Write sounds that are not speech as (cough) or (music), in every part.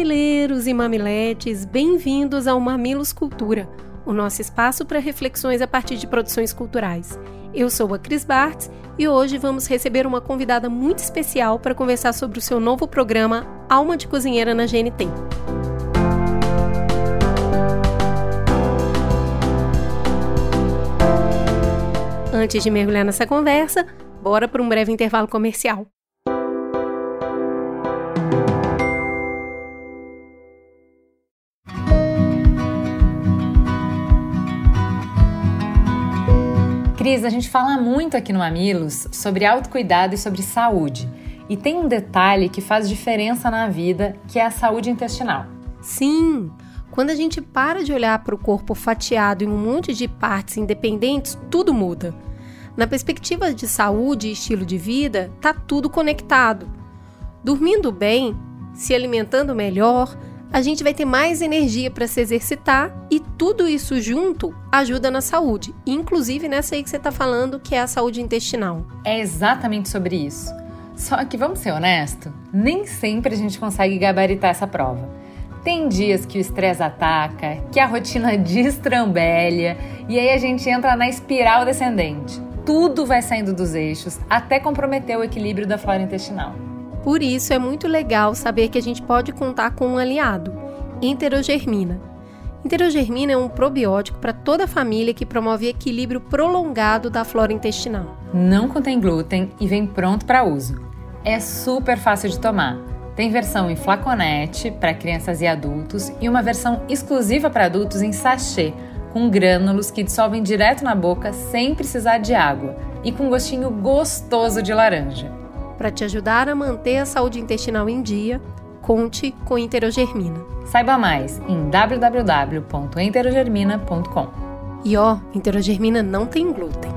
Mamileiros e mamiletes, bem-vindos ao Mamilos Cultura, o nosso espaço para reflexões a partir de produções culturais. Eu sou a Cris Bartz e hoje vamos receber uma convidada muito especial para conversar sobre o seu novo programa Alma de Cozinheira na GNT. Antes de mergulhar nessa conversa, bora para um breve intervalo comercial. Cris, a gente fala muito aqui no Mamilos sobre autocuidado e sobre saúde. E tem um detalhe que faz diferença na vida, que é a saúde intestinal. Sim! Quando a gente para de olhar para o corpo fatiado em um monte de partes independentes, tudo muda. Na perspectiva de saúde e estilo de vida, tá tudo conectado. Dormindo bem, se alimentando melhor, a gente vai ter mais energia para se exercitar e tudo isso junto ajuda na saúde, inclusive nessa aí que você está falando, que é a saúde intestinal. É exatamente sobre isso. Só que vamos ser honestos, nem sempre a gente consegue gabaritar essa prova. Tem dias que o estresse ataca, que a rotina (laughs) destrambelha e aí a gente entra na espiral descendente. Tudo vai saindo dos eixos até comprometer o equilíbrio da flora intestinal. Por isso é muito legal saber que a gente pode contar com um aliado, enterogermina. Enterogermina é um probiótico para toda a família que promove equilíbrio prolongado da flora intestinal. Não contém glúten e vem pronto para uso. É super fácil de tomar. Tem versão em flaconete para crianças e adultos e uma versão exclusiva para adultos em sachê, com grânulos que dissolvem direto na boca sem precisar de água e com gostinho gostoso de laranja. Para te ajudar a manter a saúde intestinal em dia, conte com Enterogermina. Saiba mais em www.enterogermina.com. E ó, Enterogermina não tem glúten.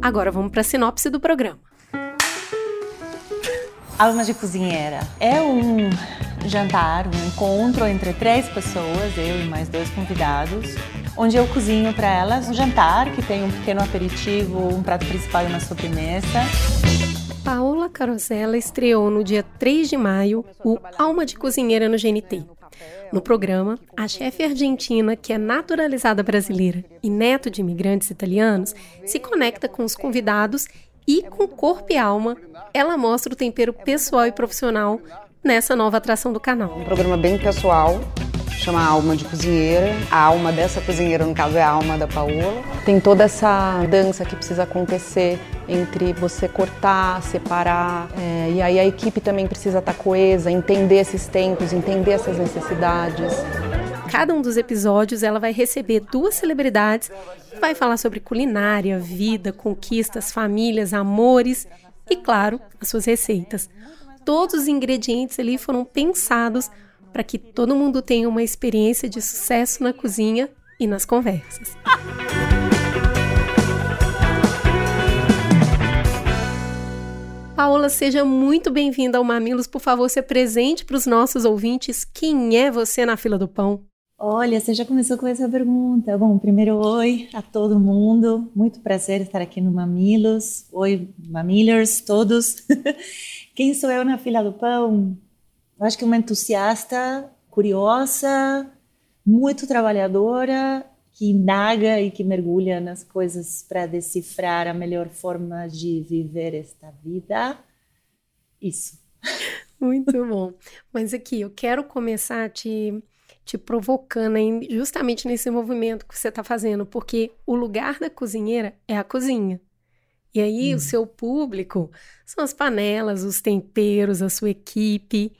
Agora vamos para a sinopse do programa. Alma de Cozinheira é um jantar, um encontro entre três pessoas, eu e mais dois convidados, onde eu cozinho para elas um jantar que tem um pequeno aperitivo, um prato principal e uma sobremesa. Paola Carosella estreou no dia 3 de maio o Alma de Cozinheira no GNT. No programa, a chefe argentina, que é naturalizada brasileira e neto de imigrantes italianos, se conecta com os convidados e, com corpo e alma, ela mostra o tempero pessoal e profissional nessa nova atração do canal. Um programa bem pessoal, chama Alma de Cozinheira. A alma dessa cozinheira, no caso, é a alma da Paola. Tem toda essa dança que precisa acontecer entre você cortar, separar, é, e aí a equipe também precisa estar coesa, entender esses tempos, entender essas necessidades. Cada um dos episódios ela vai receber duas celebridades e vai falar sobre culinária, vida, conquistas, famílias, amores e, claro, as suas receitas. Todos os ingredientes ali foram pensados para que todo mundo tenha uma experiência de sucesso na cozinha e nas conversas. Paola, seja muito bem-vinda ao Mamilos. Por favor, se apresente para os nossos ouvintes. Quem é você na fila do pão? Olha, você já começou com essa pergunta. Bom, primeiro, oi a todo mundo. Muito prazer estar aqui no Mamilos. Oi, Mamilers, todos. (laughs) Quem sou eu na fila do pão? Eu acho que uma entusiasta, curiosa, muito trabalhadora, que indaga e que mergulha nas coisas para decifrar a melhor forma de viver esta vida. Isso. Muito bom. Mas aqui, eu quero começar te, te provocando hein, justamente nesse movimento que você está fazendo, porque o lugar da cozinheira é a cozinha. E aí, hum. o seu público são as panelas, os temperos, a sua equipe.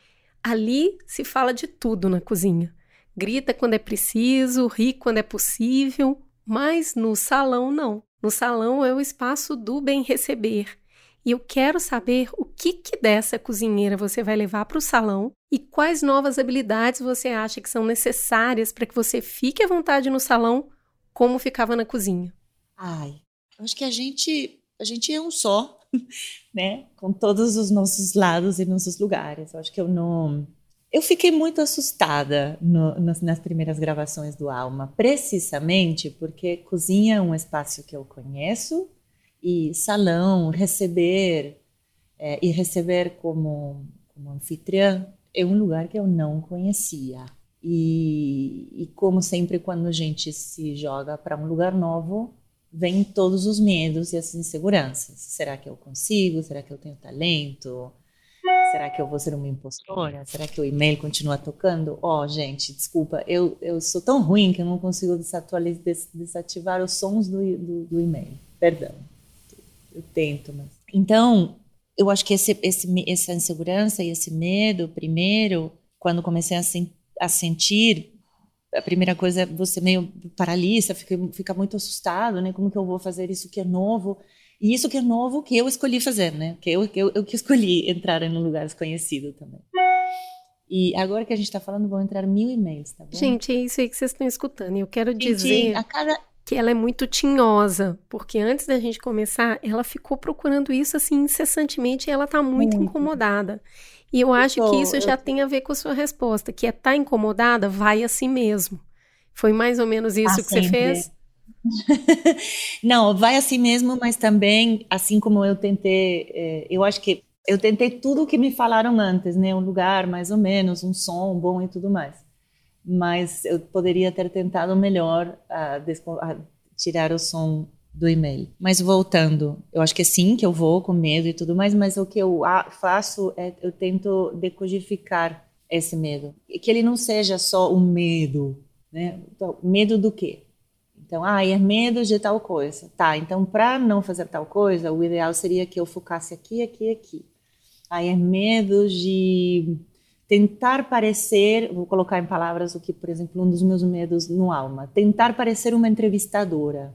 Ali se fala de tudo na cozinha. Grita quando é preciso, ri quando é possível, mas no salão não. No salão é o espaço do bem receber. E eu quero saber o que, que dessa cozinheira você vai levar para o salão e quais novas habilidades você acha que são necessárias para que você fique à vontade no salão como ficava na cozinha. Ai, acho que a gente a gente é um só, (laughs) né? Com todos os nossos lados e nossos lugares. Eu acho que eu não eu fiquei muito assustada no, nas, nas, primeiras gravações do Alma, precisamente porque cozinha é um espaço que eu conheço e salão, receber é, e receber como, como anfitriã é um lugar que eu não conhecia. E, e como sempre, quando a gente se joga para um lugar novo, vem todos os medos e as inseguranças. Será que eu consigo? Será que eu tenho talento? Será que eu vou ser uma impostora? Será que o e-mail continua tocando? Ó, oh, gente, desculpa, eu, eu sou tão ruim que eu não consigo desativar os sons do, do, do e-mail. Perdão. Eu tento, mas. Então, eu acho que esse, esse, essa insegurança e esse medo, primeiro, quando comecei a, sen, a sentir, a primeira coisa é você meio paralisa, fica, fica muito assustado, né? Como que eu vou fazer isso que é novo? E isso que é novo que eu escolhi fazer, né? Que eu, eu, eu que escolhi (laughs) entrar em um lugar desconhecido também. E agora que a gente está falando, vão entrar mil e-mails, tá bom? Gente, é isso aí que vocês estão escutando. Eu quero gente, dizer cada... que ela é muito tinhosa, porque antes da gente começar, ela ficou procurando isso assim incessantemente e ela está muito, muito, incomodada. E eu acho eu tô, que isso já tem a ver com a sua resposta, que é tá incomodada, vai assim mesmo. Foi mais ou menos isso ah, que sempre. você fez? (laughs) Não, vai assim mesmo, mas também, assim como eu tentei, é, eu acho que eu tentei tudo o que me falaram antes, né? Um lugar mais ou menos, um som bom e tudo mais. Mas eu poderia ter tentado melhor a, a tirar o som do e-mail. Mas voltando, eu acho que é sim que eu vou com medo e tudo mais, mas o que eu faço é eu tento decodificar esse medo, que ele não seja só um medo, né? Então, medo do quê? Então, ah, é medo de tal coisa. Tá, então para não fazer tal coisa, o ideal seria que eu focasse aqui, aqui, aqui. Aí é medo de tentar parecer, vou colocar em palavras o que, por exemplo, um dos meus medos no alma, tentar parecer uma entrevistadora.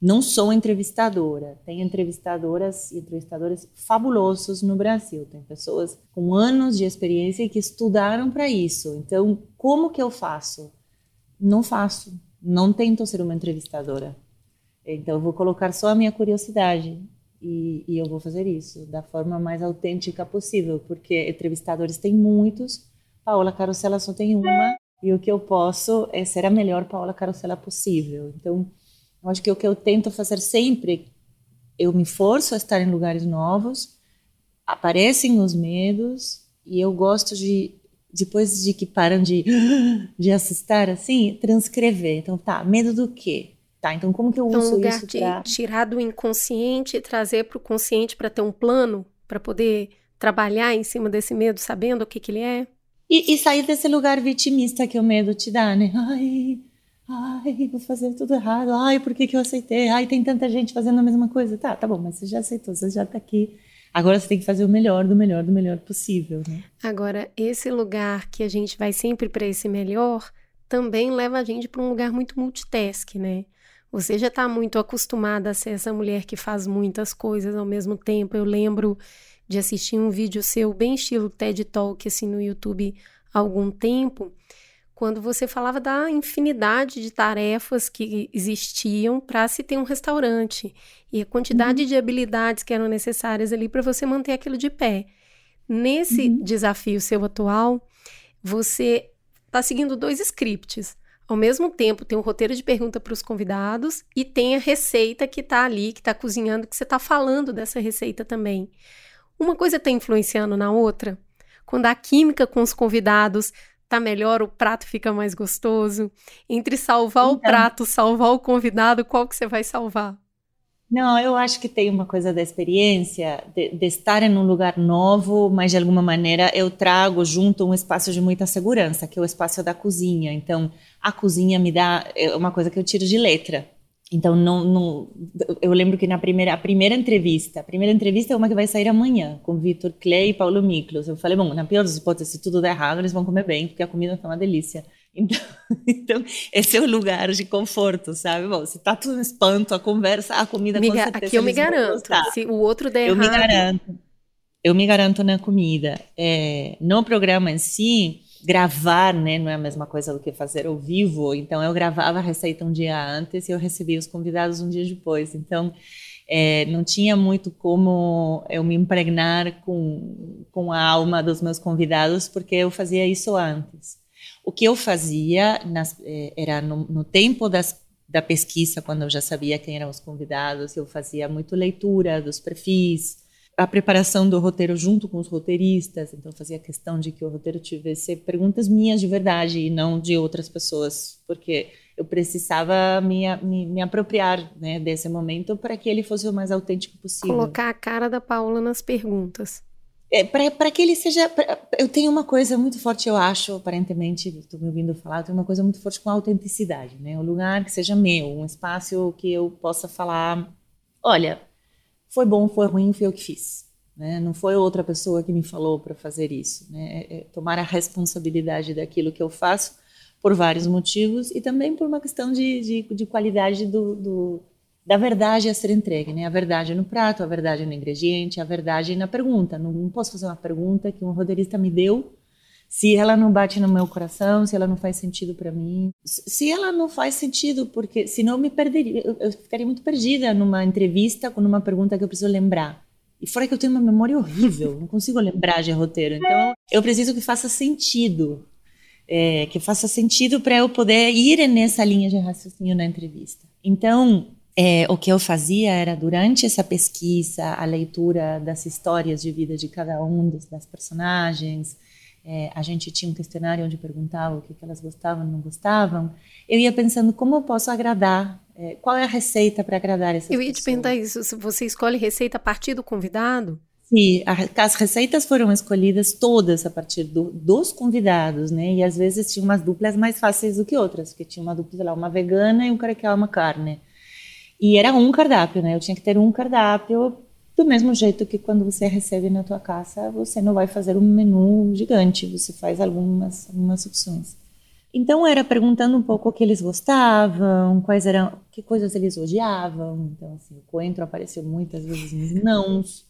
Não sou entrevistadora. Tem entrevistadoras e entrevistadores fabulosos no Brasil. Tem pessoas com anos de experiência que estudaram para isso. Então, como que eu faço? Não faço não tento ser uma entrevistadora. Então, eu vou colocar só a minha curiosidade e, e, eu vou fazer isso da forma mais autêntica possível, porque entrevistadores tem muitos, Paola Carosella só tem uma, e o que eu posso é ser a melhor Paola Carosella possível. Então, eu acho que o que eu tento fazer sempre, eu me forço a estar em lugares novos, aparecem os medos, e eu gosto de depois de que param de, (gasps) de assustar, assim, transcrever. Então, tá, medo do quê? Tá, então como que eu então, uso lugar isso para tirar do inconsciente e trazer para o consciente para ter um plano, para poder trabalhar em cima desse medo, sabendo o que que ele é? E, e, sair desse lugar vitimista que o medo te dá, né? (laughs) Ai, ai, vou fazer tudo errado. Ai, por que que eu aceitei? Ai, tem tanta gente fazendo a mesma coisa. Tá, tá bom, mas você já aceitou, você já tá aqui Agora você tem que fazer o melhor do melhor do melhor possível, né? Agora, esse lugar que a gente vai sempre para esse melhor também leva a gente para um lugar muito multitask, né? Você já está muito acostumada a ser essa mulher que faz muitas coisas ao mesmo tempo. Eu lembro de assistir um vídeo seu bem estilo TED Talk assim no YouTube há algum tempo, quando você falava da infinidade de tarefas que existiam para se ter um restaurante e a quantidade uhum. de habilidades que eram necessárias ali para você manter aquilo de pé. Nesse uhum. desafio seu atual, você está seguindo dois scripts. Ao mesmo tempo, tem um roteiro de pergunta para os convidados e tem a receita que está ali, que está cozinhando, que você está falando dessa receita também. Uma coisa está influenciando na outra. Quando a química com os convidados tá melhor, o prato fica mais gostoso. Entre salvar então, o prato, salvar o convidado, qual que você vai salvar? Não, eu acho que tem uma coisa da experiência, de, de, estar em um lugar novo, mas de alguma maneira eu trago junto um espaço de muita segurança, que é o espaço da cozinha. Então, a cozinha me dá é uma coisa que eu tiro de letra. Então, não, não, eu lembro que na primeira, a primeira entrevista, a primeira entrevista é uma que vai sair amanhã, com Vitor Clay e Paulo Miklos. Eu falei, bom, na pior das hipóteses, se tudo der errado, eles vão comer bem, porque a comida está uma delícia. (laughs) Então, então, esse é o lugar de conforto, sabe? Bom, se tá tudo espanto, a conversa, a comida me com certeza Aqui eu me garanto, se o outro der eu errado... Eu me garanto. eu me garanto na comida. É, no programa em si, gravar, né, não é a mesma coisa do que fazer ao vivo. Então, eu gravava a receita um dia antes e eu recebia os convidados um dia depois. Então, é, não tinha muito como eu me impregnar com, com a alma dos meus convidados, porque eu fazia isso antes. O que eu fazia nas, é, era no, no tempo das, da pesquisa, quando eu já sabia quem eram os convidados, eu fazia muito leitura dos perfis, a preparação do roteiro junto com os roteiristas, então fazia questão de que o roteiro tivesse perguntas minhas de verdade e não de outras pessoas, porque eu precisava me, me, me apropriar né, desse momento para que ele fosse o mais autêntico possível. Colocar a cara da Paula nas perguntas. É, para que ele seja. Pra, eu tenho uma coisa muito forte, eu acho, aparentemente, estou me ouvindo falar, eu tenho uma coisa muito forte com a autenticidade, né? Um lugar que seja meu, um espaço que eu possa falar: olha, foi bom, foi ruim, foi eu que fiz. Né? Não foi outra pessoa que me falou para fazer isso. Né? É, é tomar a responsabilidade daquilo que eu faço por vários motivos e também por uma questão de, de, de qualidade do, do, da verdade a ser entregue. Né? A verdade no prato, a verdade no ingrediente, a verdade na pergunta. Não, não posso fazer uma pergunta que um roteirista me deu se ela não bate no meu coração, se ela não faz sentido para mim, se ela não faz sentido, porque senão eu me perderia, eu, ficaria muito perdida numa entrevista com uma pergunta que eu preciso lembrar. E fora que eu tenho uma memória horrível, não consigo lembrar de roteiro. Então, eu preciso que faça sentido. É, que faça sentido para eu poder ir nessa linha de raciocínio na entrevista. Então, é, o que eu fazia era, durante essa pesquisa, a leitura das histórias de vida de cada um das personagens, é, a gente tinha um questionário onde perguntava o que, que elas gostavam e não gostavam, eu ia pensando como eu posso agradar, é, qual é a receita para agradar essas pessoas. Eu ia te perguntar isso, se você escolhe receita a partir do convidado? Sim, as receitas foram escolhidas todas a partir do, dos convidados, né? E às vezes tinha umas duplas mais fáceis do que outras, porque tinha uma dupla, lá, uma vegana e um cara que ama carne. E era um cardápio, né? Eu tinha que ter um cardápio do mesmo jeito que quando você recebe na tua casa, você não vai fazer um menu gigante, você faz algumas, algumas opções. Então era perguntando um pouco o que eles gostavam, quais eram, que coisas eles odiavam. Então assim, o coentro apareceu muitas vezes nos nãos.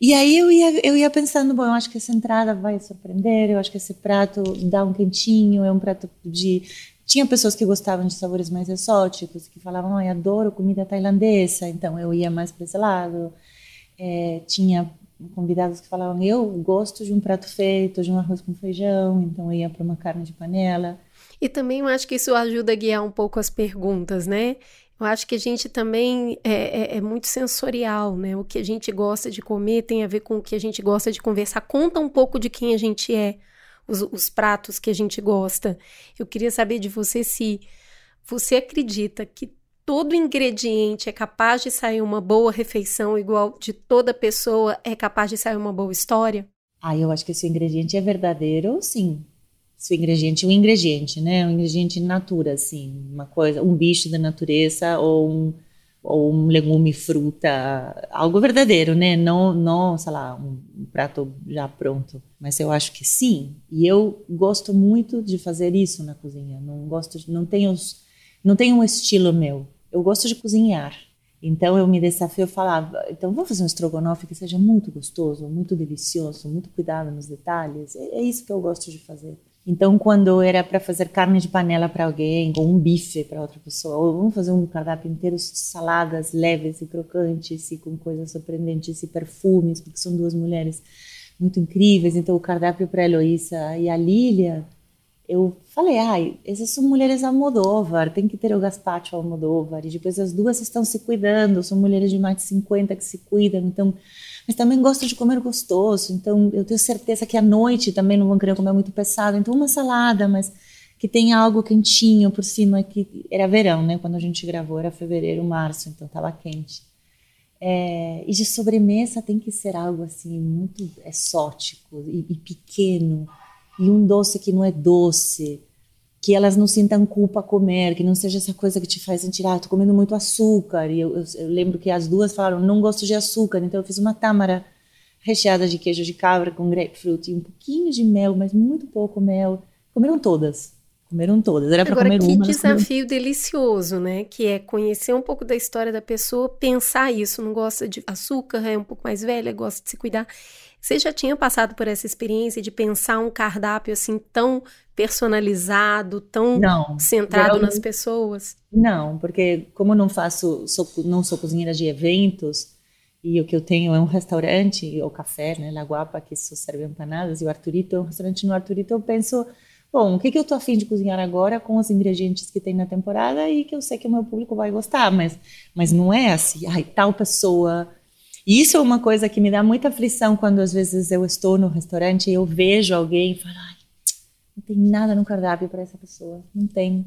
E aí eu ia, eu ia pensando, bom, eu acho que essa entrada vai surpreender, eu acho que esse prato dá um quentinho, é um prato de tinha pessoas que gostavam de sabores mais exóticos, que falavam, ai, adoro comida tailandesa, então eu ia mais para esse lado é, tinha convidados que falavam eu gosto de um prato feito, de um arroz com feijão, então eu ia para uma carne de panela. E também eu acho que isso ajuda a guiar um pouco as perguntas, né? Eu acho que a gente também é, é, é, muito sensorial, né? O que a gente gosta de comer tem a ver com o que a gente gosta de conversar. Conta um pouco de quem a gente é, os, os pratos que a gente gosta. Eu queria saber de você se você acredita que todo ingrediente é capaz de sair uma boa refeição, igual de toda pessoa é capaz de sair uma boa história? Ah, eu acho que se o ingrediente é verdadeiro, sim. Se o ingrediente, um ingrediente, né? Um ingrediente natura, assim, uma coisa, um bicho da natureza ou um, ou um legume, fruta, algo verdadeiro, né? Não, não, sei lá, um, prato já pronto. Mas eu acho que sim. E eu gosto muito de fazer isso na cozinha. Não gosto, de, não tenho, não tenho um estilo meu eu gosto de cozinhar. Então eu me desafio, eu falava, então vou fazer um estrogonofe que seja muito gostoso, muito delicioso, muito cuidado nos detalhes. É, é isso que eu gosto de fazer. Então quando era para fazer carne de panela para alguém ou um bife para outra pessoa, ou vamos fazer um cardápio inteiro de saladas leves e crocantes e com coisas surpreendentes e perfumes, porque são duas mulheres muito incríveis. Então o cardápio para a Heloísa e a Lília eu falei, ai, essas são mulheres Almodóvar, tem que ter o Gaspacho Almodóvar, e depois as duas estão se cuidando, são mulheres de mais de 50 que se cuidam, então, mas também gostam de comer gostoso, então eu tenho certeza que à noite também não vão querer comer muito pesado, então uma salada, mas que tenha algo quentinho por cima, que era verão, né, quando a gente gravou, era fevereiro, março, então estava quente. É, e de sobremesa tem que ser algo assim muito exótico e, e pequeno, e um doce que não é doce, que elas não sintam culpa a comer, que não seja essa coisa que te faz sentir, ah, tô comendo muito açúcar. E eu, eu, eu lembro que as duas falaram, não gosto de açúcar, então eu fiz uma tâmara recheada de queijo de cabra com grapefruit e um pouquinho de mel, mas muito pouco mel. Comeram todas. Comeram todas. Era para comer que uma. Que desafio delicioso, né? Que é conhecer um pouco da história da pessoa, pensar isso. Não gosta de açúcar, é um pouco mais velha, gosta de se cuidar Você já tinha passado por essa experiência de pensar um cardápio assim tão personalizado, tão não, centrado nas pessoas? Não, porque como não faço, sou, não sou cozinheira de eventos, e o que eu tenho é um restaurante, ou café, né, La Guapa, que só serve empanadas, e o Arturito é um restaurante no Arturito, eu penso, bom, o que, que eu tô afim de cozinhar agora com os ingredientes que tem na temporada e que eu sei que o meu público vai gostar, mas, mas não é assim, ai, tal pessoa... E isso é uma coisa que me dá muita aflição quando às vezes eu estou no restaurante e eu vejo alguém e falo, ai, não tem nada no cardápio para essa pessoa, não tem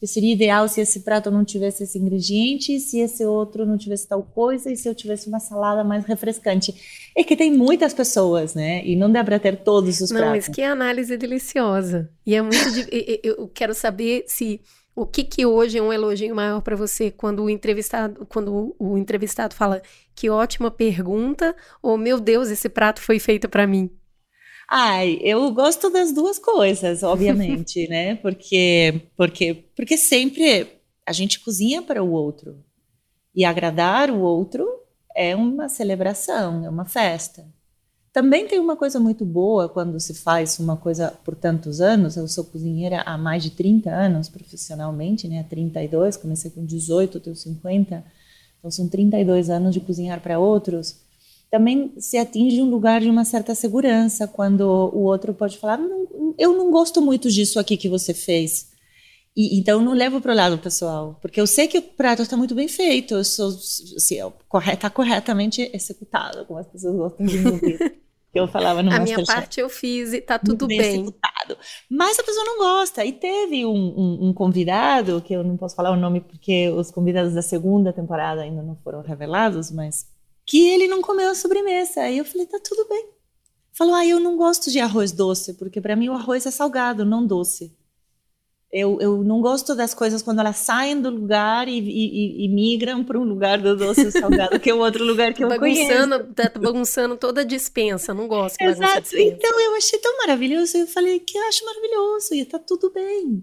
porque seria ideal se esse prato não tivesse esse ingrediente, se esse outro não tivesse tal coisa, e se eu tivesse uma salada mais refrescante. É que tem muitas pessoas, né? E não dá para ter todos os não, pratos. Não, mas que análise deliciosa. E é muito. (laughs) eu quero saber se o que, que hoje é um elogio maior para você quando o entrevistado quando o entrevistado fala que ótima pergunta ou meu Deus esse prato foi feito para mim Ai, eu gosto das duas coisas, (laughs) obviamente, né? Porque, porque, porque sempre a gente cozinha para o outro. E agradar o outro é uma celebração, é uma festa. Também tem uma coisa muito boa quando se faz uma coisa por tantos anos. Eu sou cozinheira há mais de 30 anos profissionalmente, né? Há 32, comecei com 18, tenho 50. Então são 32 anos de cozinhar para outros também se atinge um lugar de uma certa segurança quando o outro pode falar não, eu não gosto muito disso aqui que você fez e, então não levo para o lado pessoal porque eu sei que o prato está muito bem feito sou assim, está corretamente executado como as pessoas gostam de que (laughs) eu falava no A minha parte eu fiz e tá tudo bem, bem. Executado. Mas a pessoa não gosta. E teve um, um, um, convidado, que eu não posso falar o nome porque os convidados da segunda temporada ainda não foram revelados, mas que ele não comeu a sobremesa. Aí eu falei, tá tudo bem. Falou, ah, eu não gosto de arroz doce, porque para mim o arroz é salgado, não doce. Eu, eu não gosto das coisas quando elas saem do lugar e, e, e migram para um lugar do doce salgado, que é o outro lugar que eu bagunçando, conheço. Tá bagunçando toda a dispensa, não gosto de Exato. Então eu achei tão maravilhoso, eu falei que eu acho maravilhoso e tá tudo bem.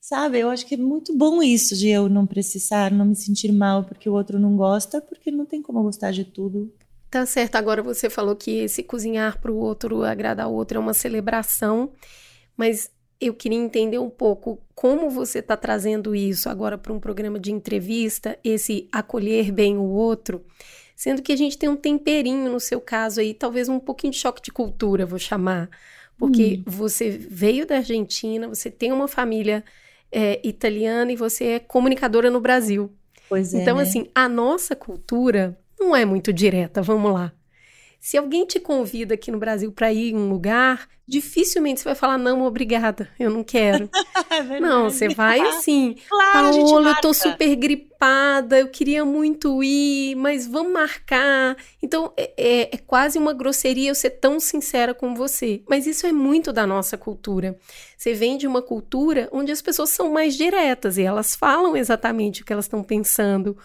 Sabe, eu acho que é muito bom isso de eu não precisar, não me sentir mal porque o outro não gosta, porque não tem como gostar de tudo. Tá certo, agora você falou que esse cozinhar para o outro, agradar o outro é uma celebração, mas eu queria entender um pouco como você está trazendo isso agora para um programa de entrevista, esse acolher bem o outro, sendo que a gente tem um temperinho no seu caso aí, talvez um pouquinho de choque de cultura, vou chamar, porque hum. você veio da Argentina, você tem uma família é, italiana e você é comunicadora no Brasil. Pois é. Então, né? assim, a nossa cultura não é muito direta, vamos lá. Se alguém te convida aqui no Brasil para ir em um lugar, dificilmente você vai falar, não, obrigada, eu não quero. (laughs) é não, você vai (laughs) assim, claro, Paola, eu tô super gripada, eu queria muito ir, mas vamos marcar. Então, é, é, é quase uma grosseria eu ser tão sincera com você. Mas isso é muito da nossa cultura. Você vem de uma cultura onde as pessoas são mais diretas e elas falam exatamente o que elas estão pensando.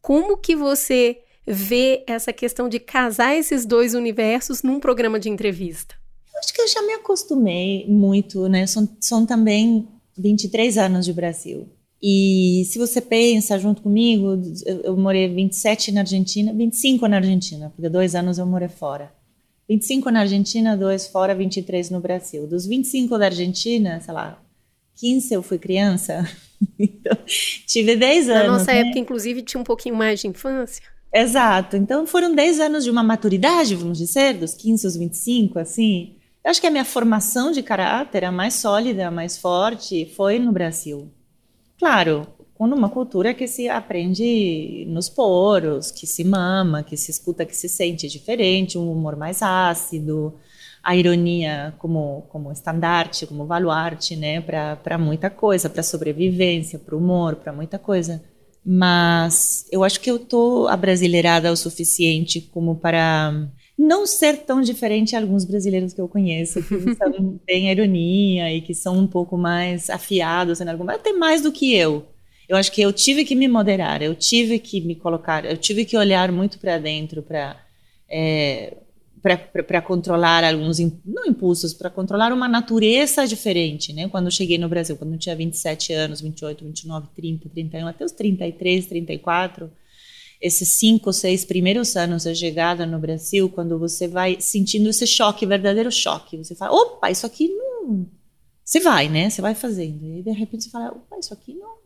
Como que você ver essa questão de casar esses dois universos num programa de entrevista? Eu acho que eu já me acostumei muito, né? São, são também 23 anos de Brasil. E se você pensa junto comigo, eu, eu morei 27 na Argentina, 25 na Argentina, porque dois anos eu morei fora. 25 na Argentina, dois fora, 23 no Brasil. Dos 25 da Argentina, sei lá, 15 eu fui criança. (laughs) então, tive 10 anos. Na nossa né? época, inclusive, tinha um pouquinho mais de infância. Exato. Então foram 10 anos de uma maturidade, vamos dizer, dos 15 aos 25, assim. Eu acho que a minha formação de caráter, a mais sólida, a mais forte, foi no Brasil. Claro, com uma cultura que se aprende nos poros, que se mama, que se escuta, que se sente diferente, um humor mais ácido, a ironia como como estandarte, como baluarte, né, para muita coisa, para sobrevivência, para o humor, para muita coisa mas eu acho que eu tô abrasileirada o suficiente como para não ser tão diferente a alguns brasileiros que eu conheço, que (laughs) são, têm ironia e que são um pouco mais afiados em alguma, até mais do que eu. Eu acho que eu tive que me moderar, eu tive que me colocar, eu tive que olhar muito para dentro para é, para controlar alguns, não impulsos, para controlar uma natureza diferente, né? Quando eu cheguei no Brasil, quando eu tinha 27 anos, 28, 29, 30, 31, até os 33, 34, esses cinco, seis primeiros anos de chegada no Brasil, quando você vai sentindo esse choque, verdadeiro choque, você fala, opa, isso aqui não. Você vai, né? Você vai fazendo. E de repente você fala, opa, isso aqui não,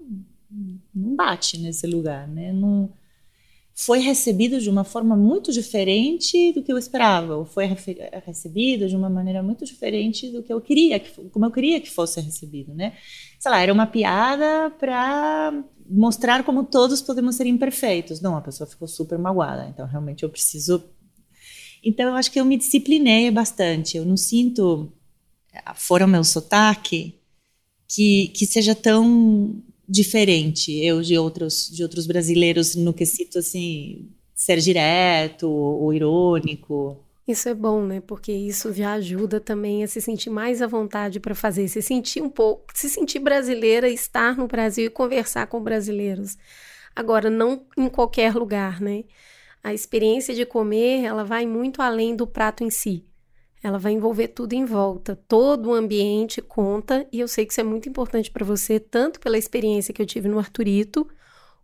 não bate nesse lugar, né? Não, foi recebido de uma forma muito diferente do que eu esperava, ou foi recebido de uma maneira muito diferente do que eu queria, como eu queria que fosse recebido, né? Sei lá, era uma piada para mostrar como todos podemos ser imperfeitos. Não, a pessoa ficou super magoada, então realmente eu preciso. Então eu acho que eu me disciplinei bastante. Eu não sinto, fora o meu sotaque, que, que seja tão diferente eu de outros de outros brasileiros no quesito assim ser direto ou irônico isso é bom, né? Porque isso já ajuda também a se sentir mais à vontade para fazer, se sentir um pouco, se sentir brasileira, estar no Brasil e conversar com brasileiros. Agora, não em qualquer lugar, né? A experiência de comer, ela vai muito além do prato em si. Ela vai envolver tudo em volta, todo o ambiente conta, e eu sei que isso é muito importante para você, tanto pela experiência que eu tive no Arturito,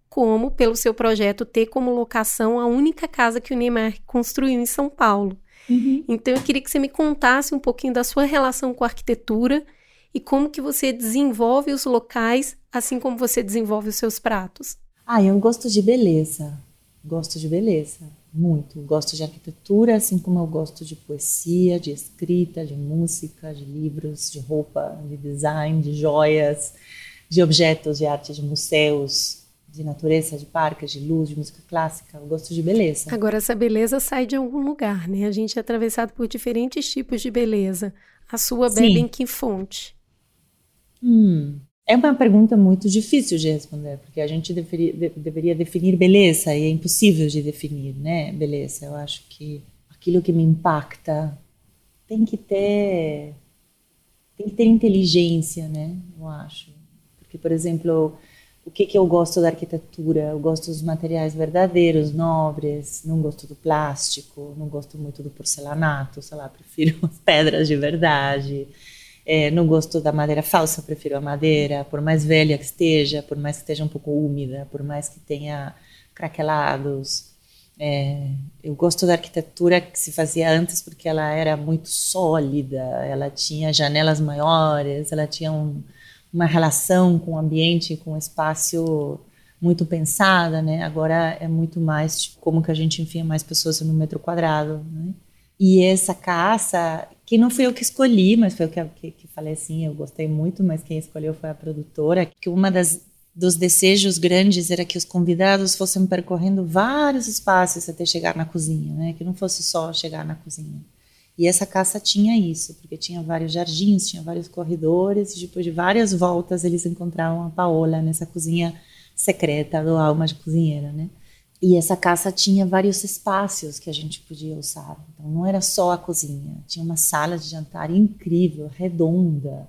como pelo seu projeto ter como locação a única casa que o Neymar construiu em São Paulo. Uhum. Então eu queria que você me contasse um pouquinho da sua relação com a arquitetura e como que você desenvolve os locais, assim como você desenvolve os seus pratos. Ah, eu gosto de beleza. Gosto de beleza muito. Gosto de arquitetura, assim como eu gosto de poesia, de escrita, de música, de livros, de roupa, de design, de joias, de objetos de arte, de museus, de natureza, de parques, de luz, de música clássica. Eu gosto de beleza. Agora, essa beleza sai de algum lugar, né? A gente é atravessado por diferentes tipos de beleza. A sua bebe em que fonte? Hum, é uma pergunta muito difícil de responder, porque a gente deveria, de, deveria definir beleza e é impossível de definir, né? Beleza. Eu acho que aquilo que me impacta tem que ter tem que ter inteligência, né? Eu acho. Porque, por exemplo, o que que eu gosto da arquitetura? Eu gosto dos materiais verdadeiros, nobres. Não gosto do plástico. Não gosto muito do porcelanato. Sei lá, (laughs) prefiro as pedras de verdade. É, não gosto da madeira falsa, prefiro a madeira, por mais velha que esteja, por mais que esteja um pouco úmida, por mais que tenha craquelados. É, eu gosto da arquitetura que se fazia antes porque ela era muito sólida, ela tinha janelas maiores, ela tinha um, uma relação com o ambiente, com o espaço muito pensada, né? Agora é muito mais tipo, como que a gente enfia mais pessoas no metro quadrado, né? E essa caça, que não fui eu que escolhi, mas foi eu que, que, que, falei assim, eu gostei muito, mas quem escolheu foi a produtora, que uma das dos desejos grandes era que os convidados fossem percorrendo vários espaços até chegar na cozinha, né? Que não fosse só chegar na cozinha. E essa caça tinha isso, porque tinha vários jardins, tinha vários corredores, e depois de várias voltas eles encontraram a Paola nessa cozinha secreta do Alma de Cozinheira, né? E essa casa tinha vários espaços que a gente podia usar. Então não era só a cozinha, tinha uma sala de jantar incrível, redonda.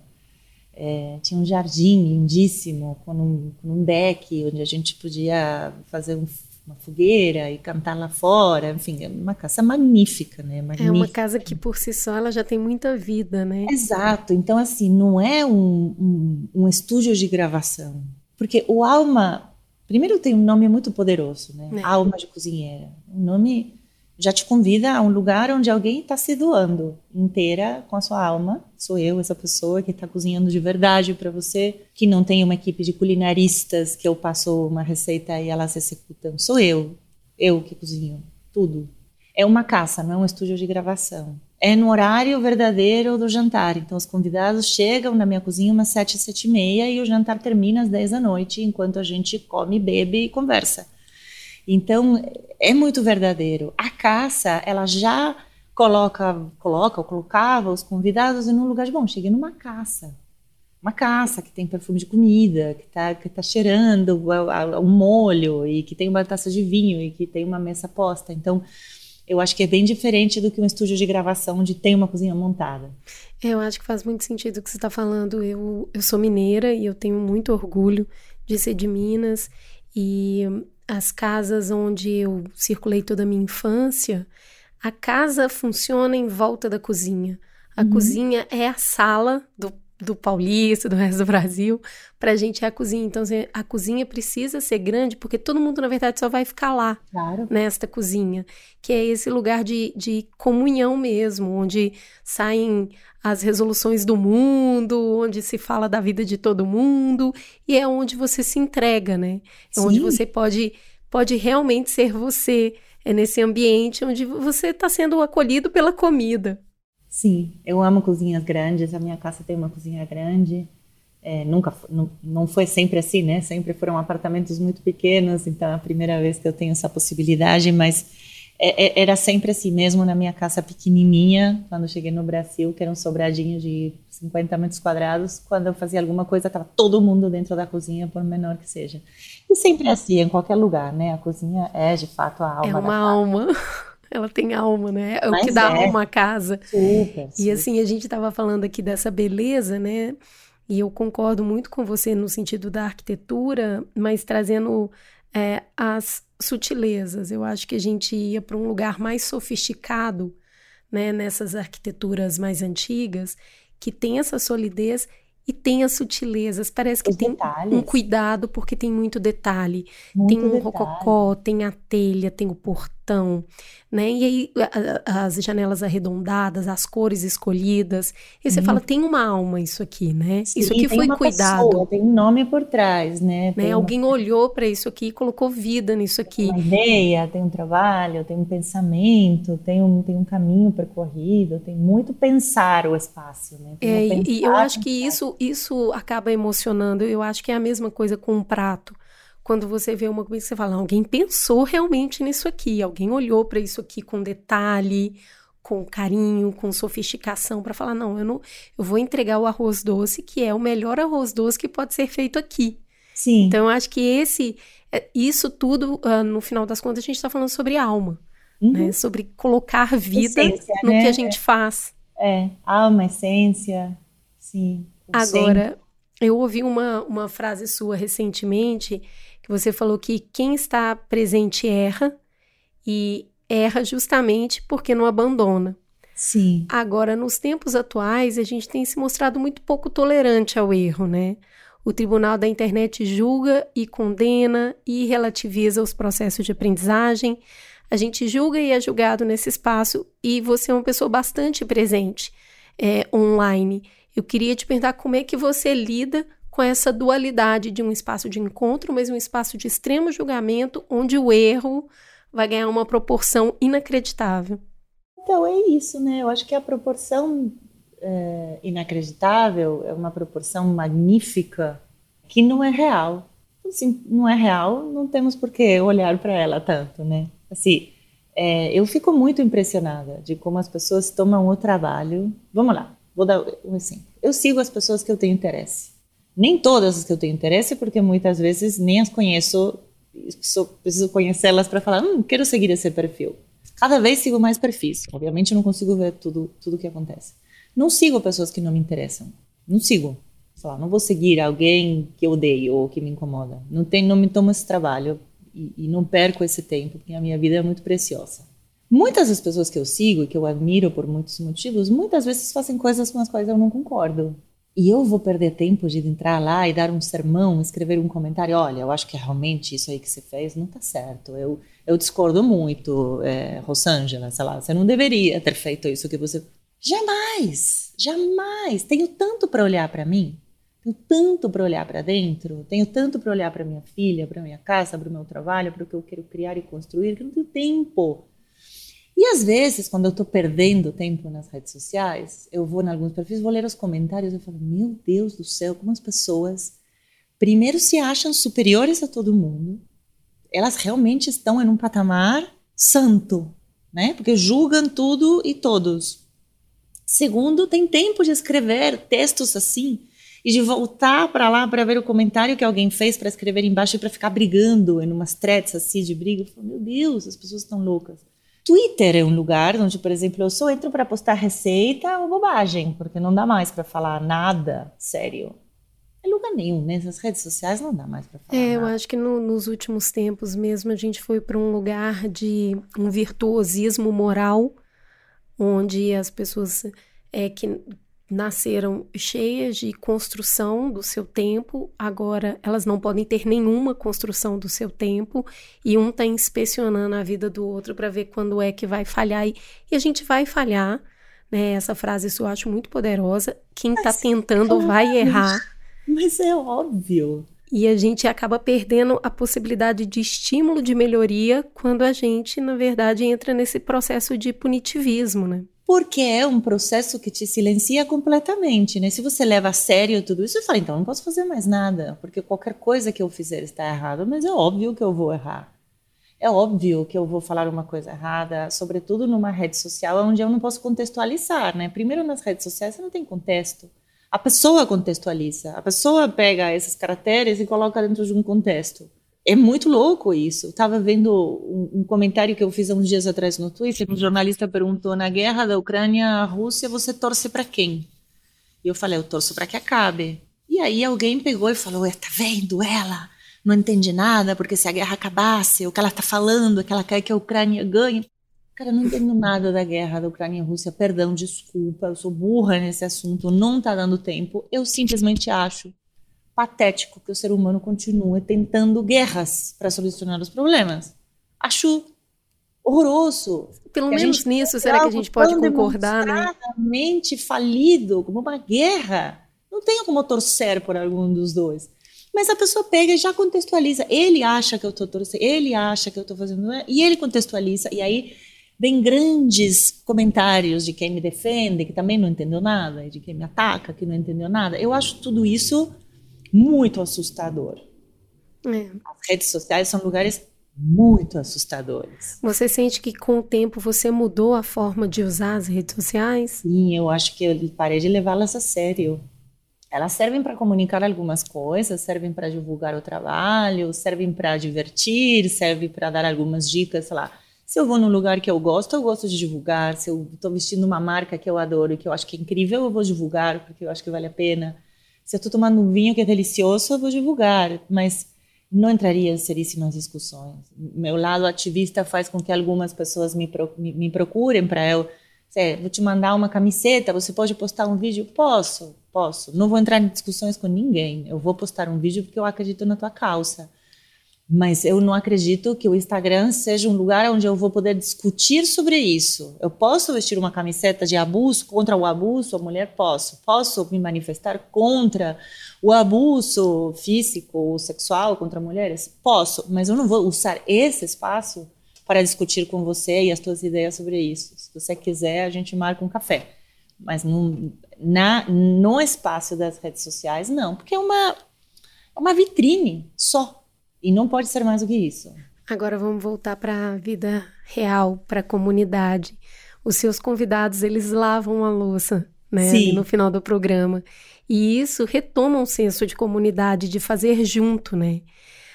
É, tinha um jardim lindíssimo com um, com um deck onde a gente podia fazer um, uma fogueira e cantar lá fora. Enfim, é uma casa magnífica, né? Magnífica. É uma casa que por si só ela já tem muita vida, né? Exato. Então assim não é um, um, um estúdio de gravação, porque o Alma Primeiro tem um nome muito poderoso, né? É. Alma de cozinheira. Um nome já te convida a um lugar onde alguém está se doando inteira com a sua alma. Sou eu, essa pessoa que está cozinhando de verdade para você, que não tem uma equipe de culinaristas que eu passo uma receita e elas executam. Sou eu, eu que cozinho tudo. É uma caça, não é um estúdio de gravação é no horário verdadeiro do jantar. Então, os convidados chegam na minha cozinha umas sete, sete e meia e o jantar termina às dez da noite, enquanto a gente come, bebe e conversa. Então, é muito verdadeiro. A caça, ela já coloca, coloca ou colocava os convidados em um lugar de, bom, cheguei numa caça. Uma caça que tem perfume de comida, que está que tá cheirando um molho e que tem uma taça de vinho e que tem uma mesa posta. Então, eu acho que é bem diferente do que um estúdio de gravação onde tem uma cozinha montada. Eu acho que faz muito sentido o que você está falando. Eu, eu sou mineira e eu tenho muito orgulho de ser de Minas. E as casas onde eu circulei toda a minha infância, a casa funciona em volta da cozinha. A uhum. cozinha é a sala do do paulista, do resto do Brasil, para a gente é a cozinha. Então, assim, a cozinha precisa ser grande, porque todo mundo, na verdade, só vai ficar lá, Claro. nesta cozinha, que é esse lugar de, de comunhão mesmo, onde saem as resoluções do mundo, onde se fala da vida de todo mundo, e é onde você se entrega, né? É onde Sim. você pode, pode realmente ser você. É nesse ambiente onde você está sendo acolhido pela comida. Sim, eu amo cozinhas grandes. A minha casa tem uma cozinha grande. É, nunca, não, não foi sempre assim, né? Sempre foram apartamentos muito pequenos. Então, é a primeira vez que eu tenho essa possibilidade. Mas é- é- era sempre assim, mesmo na minha casa pequenininha, quando cheguei no Brasil, que era um sobradinho de 50 metros quadrados. Quando eu fazia alguma coisa, estava todo mundo dentro da cozinha, por menor que seja. E sempre assim, em qualquer lugar, né? A cozinha é de fato a alma é da uma casa. alma. Ela tem alma, né? É o que dá é. alma à casa. Super, E super. assim, a gente estava falando aqui dessa beleza, né? E eu concordo muito com você no sentido da arquitetura, mas trazendo é, as sutilezas. Eu acho que a gente ia para um lugar mais sofisticado, né? Nessas arquiteturas mais antigas, que tem essa solidez e tem as sutilezas. Parece que Os tem detalhes. um cuidado, porque tem muito detalhe. Muito tem um detalhe. rococó, tem a telha, tem o portão, né? E aí as janelas arredondadas, as cores escolhidas. E você Hum. fala, tem uma alma isso aqui, né? Sim, isso aqui tem foi uma cuidado, pessoa, tem um nome por trás, né? né? Tem uma- Alguém olhou para isso aqui e colocou vida nisso aqui. uma ideia, tem um trabalho, tem um pensamento, tem um, tem um caminho percorrido, tem muito pensar o espaço, né? Tem É, um e, eu pensar, acho que pensar. isso, isso acaba emocionando. Eu acho que é a mesma coisa com um prato. Quando você vê uma comida, você fala, alguém pensou realmente nisso aqui, alguém olhou para isso aqui com detalhe, com carinho, com sofisticação, para falar, não, eu não, eu vou entregar o arroz doce, que é o melhor arroz doce que pode ser feito aqui. Sim, Então, eu acho que esse, é, isso tudo, ah, no final das contas, a gente está falando sobre alma, uhum. né? Sobre colocar vida Essência, no né? que a gente faz. É, alma, essência, sim. Agora, eu ouvi uma, uma frase sua recentemente que você falou que quem está presente erra e erra justamente porque não abandona. Sim, Agora, nos tempos atuais, a gente tem se mostrado muito pouco tolerante ao erro, né? O tribunal da internet julga e condena e relativiza os processos de aprendizagem. A gente julga e é julgado nesse espaço e você é uma pessoa bastante presente é, online. Eu queria te perguntar como é que você lida com essa dualidade de um espaço de encontro, mas um espaço de extremo julgamento, onde o erro vai ganhar uma proporção inacreditável. Então é isso, né? Eu acho que a proporção é, inacreditável é uma proporção magnífica que não é real. Assim, não é real, não temos por que olhar para ela tanto, né? Assim, é, eu fico muito impressionada de como as pessoas tomam o trabalho. Vamos lá, vou dar um exemplo. Eu sigo as pessoas que eu tenho interesse. Nem todas as que eu tenho interesse, porque muitas vezes nem as conheço, preciso conhecê-las para falar, hum, quero seguir esse perfil. Cada vez sigo mais perfis. Obviamente não consigo ver tudo tudo que acontece. Não sigo pessoas que não me interessam. Não sigo. Sei lá, não vou seguir alguém que eu odeio ou que me incomoda. Não tem, não me tomo esse trabalho e, e não perco esse tempo, porque a minha vida é muito preciosa. Muitas das pessoas que eu sigo e que eu admiro por muitos motivos, muitas vezes fazem coisas com as quais eu não concordo. E eu vou perder tempo de entrar lá e dar um sermão, escrever um comentário. Olha, eu acho que realmente isso aí que você fez não está certo. Eu, eu discordo muito, é, Rosângela, sei lá, você não deveria ter feito isso que você. Jamais, jamais. Tenho tanto para olhar para mim, tenho tanto para olhar para dentro, tenho tanto para olhar para minha filha, para minha casa, para o meu trabalho, para o que eu quero criar e construir, que não tenho tempo. E às vezes, quando eu estou perdendo tempo nas redes sociais, eu vou em alguns perfis, vou ler os comentários e falo: Meu Deus do céu, como as pessoas, primeiro, se acham superiores a todo mundo, elas realmente estão em um patamar santo, né? Porque julgam tudo e todos. Segundo, tem tempo de escrever textos assim e de voltar para lá para ver o comentário que alguém fez para escrever embaixo e para ficar brigando em umas threads assim de briga. Eu falo, meu Deus, as pessoas estão loucas. Twitter é um lugar onde, por exemplo, eu só entro para postar receita ou bobagem, porque não dá mais para falar nada sério. É lugar nenhum, né? Essas redes sociais não dá mais para falar. É, eu nada. acho que no- nos últimos tempos mesmo a gente foi para um lugar de um virtuosismo moral, onde as pessoas é, que nasceram cheias de construção do seu tempo, agora elas não podem ter nenhuma construção do seu tempo, e um está inspecionando a vida do outro para ver quando é que vai falhar, e, e, a gente vai falhar, né? Essa frase isso eu acho muito poderosa. Quem está tentando vai errar. Mas é óbvio. E a gente acaba perdendo a possibilidade de estímulo de melhoria quando a gente, na verdade, entra nesse processo de punitivismo, né? Porque é um processo que te silencia completamente, né? Se você leva a sério tudo isso, você fala, então não posso fazer mais nada, porque qualquer coisa que eu fizer está errado, mas é óbvio que eu vou errar. É óbvio que eu vou falar uma coisa errada, sobretudo numa rede social onde eu não posso contextualizar, né? Primeiro nas redes sociais você não tem contexto. A pessoa contextualiza, a pessoa pega esses caracteres e coloca dentro de um contexto. É muito louco isso. Estava vendo um, um, comentário que eu fiz há uns dias atrás no Twitter. Um jornalista perguntou: na guerra da Ucrânia-Rússia, você torce para quem? E eu falei: eu torço para que acabe. E aí alguém pegou e falou: tá vendo ela? Não entende nada, porque se a guerra acabasse, o que ela está falando é que ela quer que a Ucrânia ganhe. Cara, eu não entendo nada da guerra da Ucrânia e Rússia. Perdão, desculpa, eu sou burra nesse assunto, não está dando tempo. Eu simplesmente acho patético que o ser humano continue tentando guerras para solucionar os problemas. Acho horroroso. Pelo menos nisso, será que a gente pode concordar, né? falido, como uma guerra. Não tenho como torcer por algum dos dois. Mas a pessoa pega e já contextualiza. Ele acha que eu estou torcendo, ele acha que eu estou fazendo, né? e ele contextualiza. E aí vem grandes comentários de quem me defende, que também não entendeu nada, de quem me ataca, que não entendeu nada. Eu acho tudo isso muito assustador. É. As redes sociais são lugares muito assustadores. Você sente que com o tempo você mudou a forma de usar as redes sociais? Sim, eu acho que eu parei de levá-las a sério. Elas servem para comunicar algumas coisas, servem para divulgar o trabalho, servem para divertir, servem para dar algumas dicas, sei lá. Se eu vou num lugar que eu gosto, eu gosto de divulgar. Se eu estou vestindo uma marca que eu adoro e que eu acho que é incrível, eu vou divulgar, porque eu acho que vale a pena. Se eu estou tomando um vinho que é delicioso, eu vou divulgar, mas não entraria em seríssimas discussões. Meu lado ativista faz com que algumas pessoas me, me procurem para eu, sei, vou te mandar uma camiseta, você pode postar um vídeo? Posso, posso. Não vou entrar em discussões com ninguém. Eu vou postar um vídeo porque eu acredito na tua causa. Mas eu não acredito que o Instagram seja um lugar onde eu vou poder discutir sobre isso. Eu posso vestir uma camiseta de abuso contra o abuso, a mulher posso. Posso me manifestar contra o abuso físico ou sexual contra mulheres? Posso, mas eu não vou usar esse espaço para discutir com você e as suas ideias sobre isso. Se você quiser, a gente marca um café. Mas no, na, no espaço das redes sociais, não, porque é uma, uma vitrine só e não pode ser mais do que isso. Agora vamos voltar para a vida real, para a comunidade. Os seus convidados, eles lavam a louça, né? No final do programa. E isso retoma um senso de comunidade, de fazer junto, né?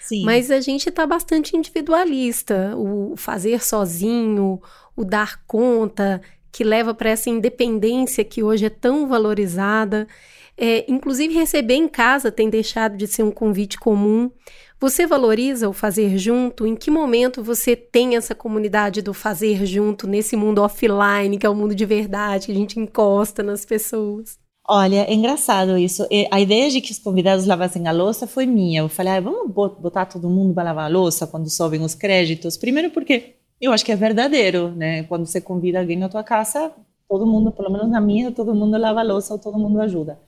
Sim. Mas a gente está bastante individualista. O fazer sozinho, o dar conta, que leva para essa independência que hoje é tão valorizada. É, inclusive, receber em casa tem deixado de ser um convite comum. Você valoriza o fazer junto? Em que momento você tem essa comunidade do fazer junto nesse mundo offline, que é o mundo de verdade, que a gente encosta nas pessoas? Olha, é engraçado isso. A ideia de que os convidados lavassem a louça foi minha. Eu falei, ah, vamos botar todo mundo para lavar a louça quando sobem os créditos. Primeiro porque eu acho que é verdadeiro, né? Quando você convida alguém na tua casa, todo mundo, pelo menos na minha, todo mundo lava a louça ou todo mundo ajuda.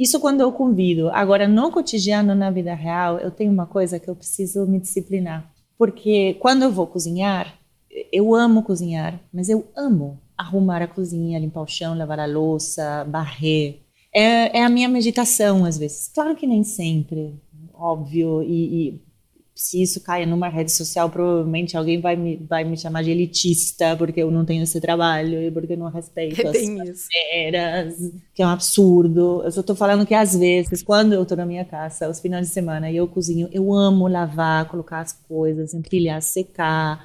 Isso quando eu convido. Agora, no cotidiano, na vida real, eu tenho uma coisa que eu preciso me disciplinar. Porque quando eu vou cozinhar, eu amo cozinhar, mas eu amo arrumar a cozinha, limpar o chão, lavar a louça, barrer. É, é a minha meditação, às vezes. Claro que nem sempre, óbvio, e, e se isso caia numa rede social, provavelmente alguém vai me, vai me chamar de elitista porque eu não tenho esse trabalho e porque eu não respeito é (laughs) as feiras, que é um absurdo. Eu só estou falando que às vezes, quando eu estou na minha casa, os finais de semana, e eu cozinho, eu amo lavar, colocar as coisas, empilhar, secar,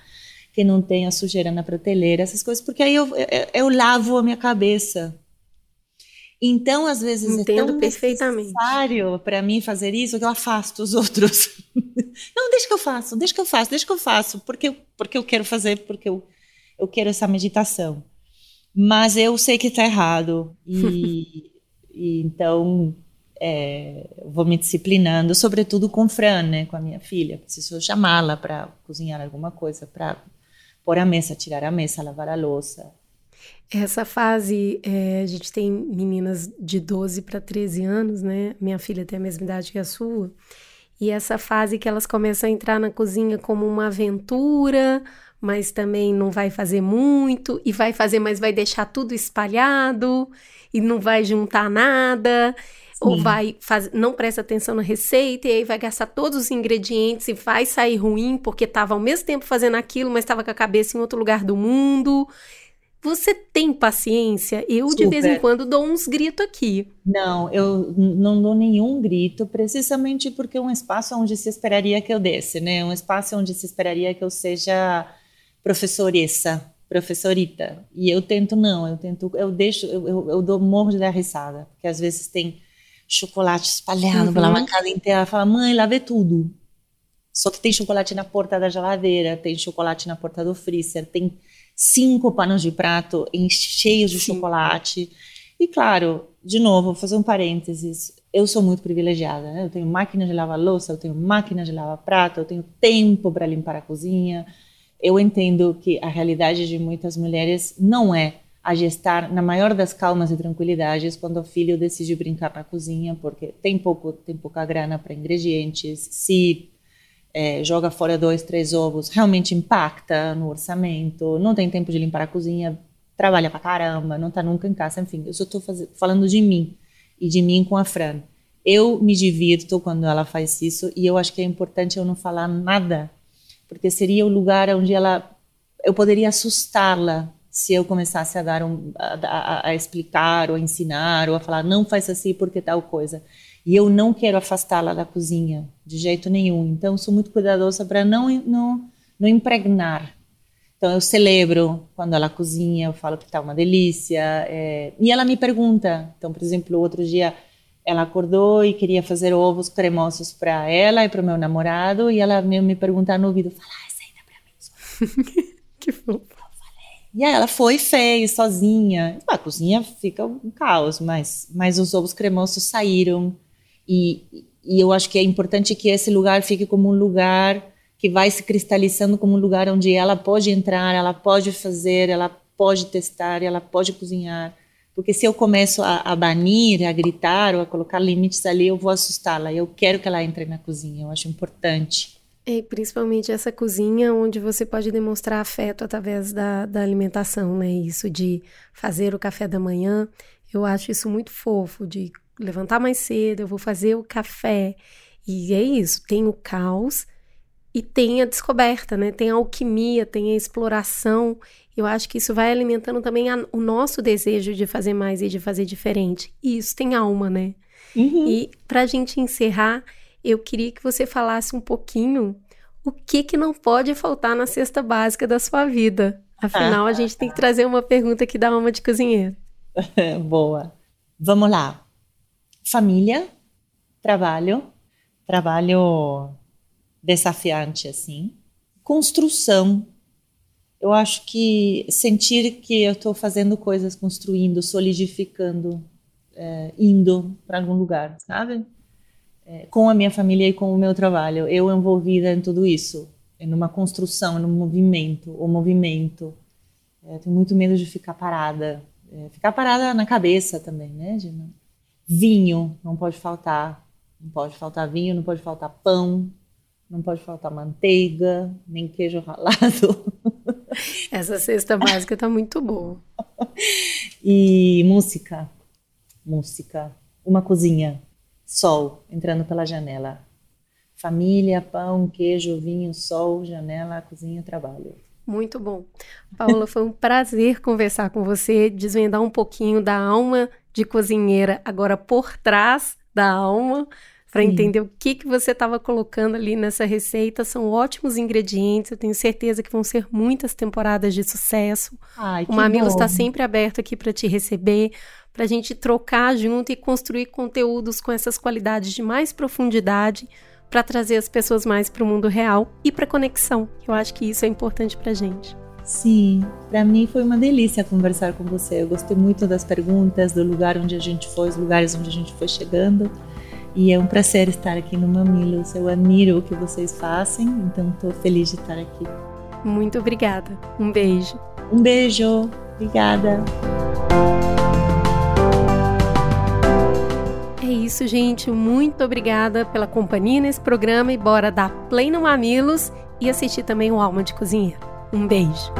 que não tenha sujeira na prateleira, essas coisas, porque aí eu, eu, eu lavo a minha cabeça. Então, às vezes, Entendo é tão perfeitamente. necessário para mim fazer isso que eu afasto os (laughs) outros. Não, deixa que eu faço, deixa que eu faço, deixa que eu faço, porque, porque eu quero fazer, porque eu, eu quero essa meditação. Mas eu sei que está errado. E (laughs) E então é, vou me disciplinando, sobretudo com Fran, né, com a minha filha. Preciso chamá-la para cozinhar alguma coisa, para pôr a mesa, tirar a mesa, lavar a louça. Essa fase, é, a gente tem meninas de 12 para 13 anos, né? Minha filha tem a mesma idade que a sua. E essa fase que elas começam a entrar na cozinha como uma aventura, mas também não vai fazer muito, e vai fazer, mas vai deixar tudo espalhado, e não vai juntar nada, Sim. ou vai faz, não presta atenção na receita, e aí vai gastar todos os ingredientes e vai sair ruim, porque estava ao mesmo tempo fazendo aquilo, mas estava com a cabeça em outro lugar do mundo. Você tem paciência? Eu, Super. de vez em quando, dou uns gritos aqui. Não, eu não dou nenhum grito, precisamente porque é um espaço onde se esperaria que eu desse, né? Um espaço onde se esperaria que eu seja professoressa, professorita. E eu tento não, eu tento, eu deixo, eu, eu, eu dou morro de dar risada, porque às vezes tem chocolate espalhado uhum. pela bancada inteira. Fala, mãe, lavei tudo. Só que tem chocolate na porta da geladeira, tem chocolate na porta do freezer, tem cinco panos de prato cheios de Sim. chocolate. E claro, de novo, vou fazer um parênteses. Eu sou muito privilegiada, né? Eu tenho máquina de lavar louça, eu tenho máquina de lavar prato, eu tenho tempo para limpar a cozinha. Eu entendo que a realidade de muitas mulheres não é a gestar na maior das calmas e tranquilidades quando o filho decide brincar na cozinha, porque tem pouco, tem pouca grana para ingredientes. Se é, joga fora dois, três ovos, realmente impacta no orçamento, não tem tempo de limpar a cozinha, trabalha pra caramba, não tá nunca em casa, enfim, eu só tô falando de mim e de mim com a Fran. Eu me divirto quando ela faz isso e eu acho que é importante eu não falar nada, porque seria o lugar onde ela eu poderia assustá-la se eu começasse a dar um, a, a, a explicar ou a ensinar ou a falar não faz assim porque tal coisa. E eu não quero afastá-la da cozinha, de jeito nenhum. Então, sou muito cuidadosa para não, não, não impregnar. Então, eu celebro quando ela cozinha, eu falo que está uma delícia. É... E ela me pergunta. Então, por exemplo, outro dia ela acordou e queria fazer ovos cremosos para ela e para o meu namorado. E ela me, me perguntar no ouvido: fala receita para mim. (laughs) que fofo. E aí ela foi e fez sozinha. A cozinha fica um caos, mas, mas os ovos cremosos saíram. E, e eu acho que é importante que esse lugar fique como um lugar que vai se cristalizando como um lugar onde ela pode entrar, ela pode fazer, ela pode testar, ela pode cozinhar. Porque se eu começo a, a banir, a gritar ou a colocar limites ali, eu vou assustá-la. Eu quero que ela entre na cozinha, eu acho importante. E principalmente essa cozinha onde você pode demonstrar afeto através da, da alimentação, né? Isso de fazer o café da manhã. Eu acho isso muito fofo, de levantar mais cedo, eu vou fazer o café. E é isso, tem o caos e tem a descoberta, né? Tem a alquimia, tem a exploração. Eu acho que isso vai alimentando também a, o nosso desejo de fazer mais e de fazer diferente. E isso tem alma, né? Uhum. E para a gente encerrar, eu queria que você falasse um pouquinho o que que não pode faltar na cesta básica da sua vida. Afinal, a gente tem que trazer uma pergunta aqui da alma de cozinheiro. (laughs) Boa. Vamos lá família, trabalho, trabalho desafiante assim, construção. Eu acho que sentir que eu estou fazendo coisas, construindo, solidificando, é, indo para algum lugar, sabe? É, com a minha família e com o meu trabalho, eu envolvida em tudo isso, em uma construção, um movimento, o movimento. É, tenho muito medo de ficar parada, é, ficar parada na cabeça também, né? Vinho não pode faltar. Não pode faltar vinho, não pode faltar pão, não pode faltar manteiga, nem queijo ralado. (laughs) Essa cesta básica tá muito boa. (laughs) E música. Música. Uma cozinha. Sol entrando pela janela. Família, pão, queijo, vinho, sol, janela, cozinha, trabalho. Muito bom. Paula, foi um prazer conversar com você, desvendar um pouquinho da alma de cozinheira agora por trás da alma para entender o que, que você estava colocando ali nessa receita. São ótimos ingredientes, eu tenho certeza que vão ser muitas temporadas de sucesso. Ai, o Mamilos está sempre aberto aqui para te receber, para a gente trocar junto e construir conteúdos com essas qualidades de mais profundidade para trazer as pessoas mais para o mundo real e para conexão. Eu acho que isso é importante para gente. Sim, para mim foi uma delícia conversar com você. Eu gostei muito das perguntas, do lugar onde a gente foi, os lugares onde a gente foi chegando. E é um prazer estar aqui no Mamilos. Eu admiro o que vocês fazem, então estou feliz de estar aqui. Muito obrigada. Um beijo. Um beijo. Obrigada. Isso, gente. Muito obrigada pela companhia nesse programa e bora dar play no Mamilos e assistir também o Alma de Cozinheiro. Um beijo.